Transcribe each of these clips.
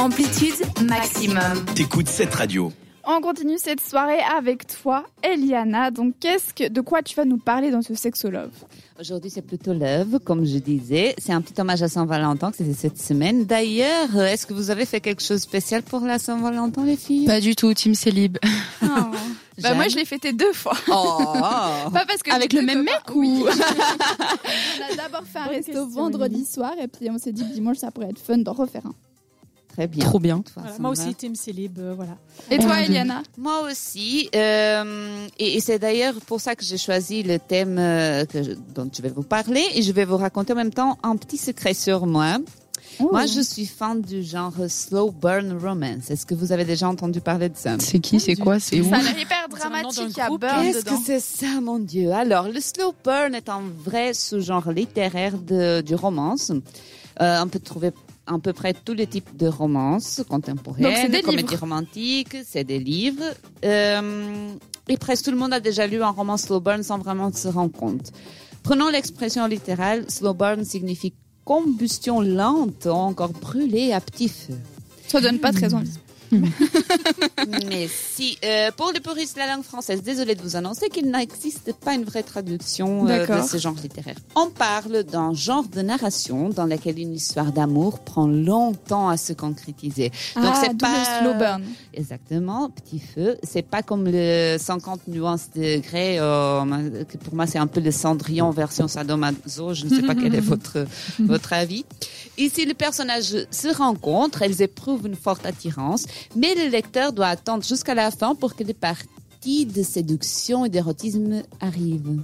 Amplitude maximum. T'écoutes cette radio. On continue cette soirée avec toi, Eliana. Donc, qu'est-ce que, de quoi tu vas nous parler dans ce sexolove Aujourd'hui, c'est plutôt love, comme je disais. C'est un petit hommage à Saint-Valentin que c'était cette semaine. D'ailleurs, est-ce que vous avez fait quelque chose de spécial pour la Saint-Valentin, les filles? Pas du tout, Team Célib. Oh. Bah, moi, je l'ai fêté deux fois. Oh Pas parce que Avec le même mec ou? Oui. On a d'abord fait un Bonne resto question, vendredi soir et puis on s'est dit que dimanche ça pourrait être fun d'en refaire un. Très bien. Trop bien. De toute Voilà, façon, moi aussi, Team Célib, euh, voilà. Et toi, Oh, Eliana Moi aussi. euh, et et c'est d'ailleurs pour ça que j'ai choisi le thème euh, que je- dont je vais vous parler. Et je vais vous raconter en même temps un petit secret sur moi. Moi, je suis fan du genre slow burn romance. Est-ce que vous avez déjà entendu parler de ça? C'est qui, c'est quoi, c'est où Ça a hyper dramatique, groupe. Burn Qu'est-ce que c'est ça, mon Dieu? Alors, le slow burn est un vrai sous-genre littéraire de, du romance. Euh, on peut trouver à peu près tous les types de romances contemporaines, des comédies livres. romantiques, c'est des livres. Euh, et presque tout le monde a déjà lu un roman slow burn sans vraiment se rendre compte. Prenons l'expression littérale, slow burn signifie combustion lente, encore brûlée à petit feu. Ça donne pas très envie. Mais si, euh, pour les puristes de la langue française, désolé de vous annoncer qu'il n'existe pas une vraie traduction euh, de ce genre littéraire. On parle d'un genre de narration dans laquelle une histoire d'amour prend longtemps à se concrétiser. Donc ah, c'est d'où pas le slow burn. exactement petit feu. C'est pas comme le 50 nuances de Grey. euh, pour moi, c'est un peu le Cendrillon version sadomaso. Je ne sais pas quel est votre votre avis. Ici, les personnages se rencontrent, elles éprouvent une forte attirance, mais le lecteur doit attendre jusqu'à la fin pour que les parties de séduction et d'érotisme arrivent.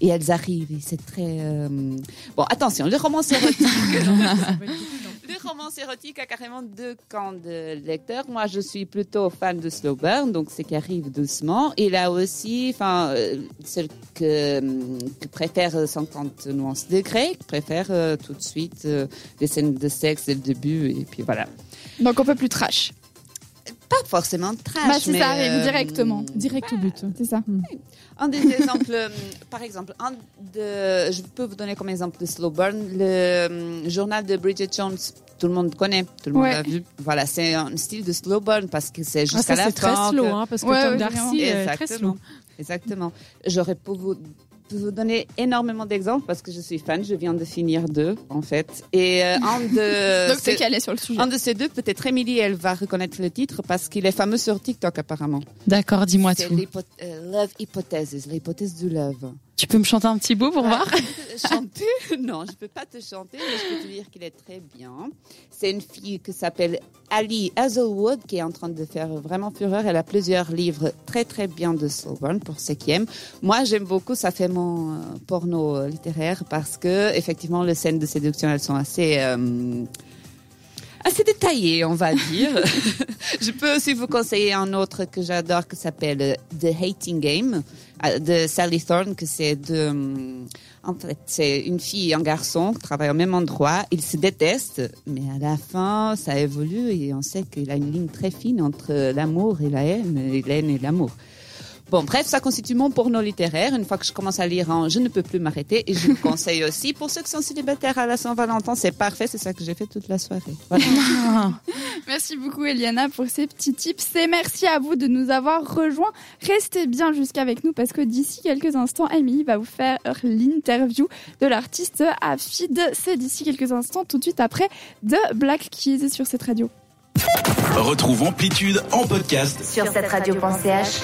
Et elles arrivent, et c'est très... euh, Bon, attention, le roman érotique... Le roman érotique a carrément deux camps de lecteurs. Moi, je suis plutôt fan de slow burn, donc c'est qui arrive doucement. Et là aussi, enfin, euh, celle que, que préfère 50 nuances de grec, préfère euh, tout de suite euh, des scènes de sexe dès le début, et puis voilà. Donc on peut plus trash. Pas forcément trash, Bah, si mais, ça arrive euh, directement. Direct au but. C'est ça. Un des exemples, euh, par exemple, un de, je peux vous donner comme exemple de slow burn, le euh, journal de Bridget Jones. Tout le monde connaît, tout le monde Ouais. l'a vu. Voilà, c'est un style de slow burn parce que c'est Ah, jusqu'à ça, la c'est très fin. slow, que- hein, parce que Ouais, Tom Darcy est très slow. Exactement. J'aurais pu vous, pu vous donner énormément d'exemples parce que je suis fan. Je viens de finir deux, en fait. Et euh, un de, Donc c'est c'est- calé sur le sujet. un de ces deux, peut-être Emily, elle va reconnaître le titre parce qu'il est fameux sur TikTok apparemment. D'accord, dis-moi C'est tout. l'hypo- euh, Love Hypothesis, l'hypothèse du love. Tu peux me chanter un petit bout pour voir chanter Non, je peux pas te chanter, mais je peux te dire qu'il est très bien. C'est une fille qui s'appelle Ali Hazelwood qui est en train de faire vraiment fureur. Elle a plusieurs livres très très bien de slow burn pour ceux qui aiment. Moi, j'aime beaucoup. Ça fait mon euh, porno euh, littéraire parce que effectivement, les scènes de séduction, elles sont assez euh, assez détaillées, on va dire. je peux aussi vous conseiller un autre que j'adore qui s'appelle euh, The Hating Game euh, de Sally Thorne, que c'est hum, en fait, c'est une fille et un garçon qui travaillent au même endroit. Ils se détestent, mais à la fin, ça évolue et on sait qu'il a une ligne très fine entre l'amour et la haine, et la et l'amour. Bon, bref, ça constitue mon porno littéraire. Une fois que je commence à lire un, je ne peux plus m'arrêter. Et je vous conseille aussi, pour ceux qui sont célibataires à la Saint-Valentin, c'est parfait. C'est ça que j'ai fait toute la soirée. Voilà. Merci beaucoup Eliana pour ces petits tips et merci à vous de nous avoir rejoints. Restez bien jusqu'avec nous parce que d'ici quelques instants, Emily va vous faire l'interview de l'artiste Afid. C'est d'ici quelques instants, tout de suite après de Black Keys sur cette radio. Retrouve Amplitude en podcast Sur cette radio.ch.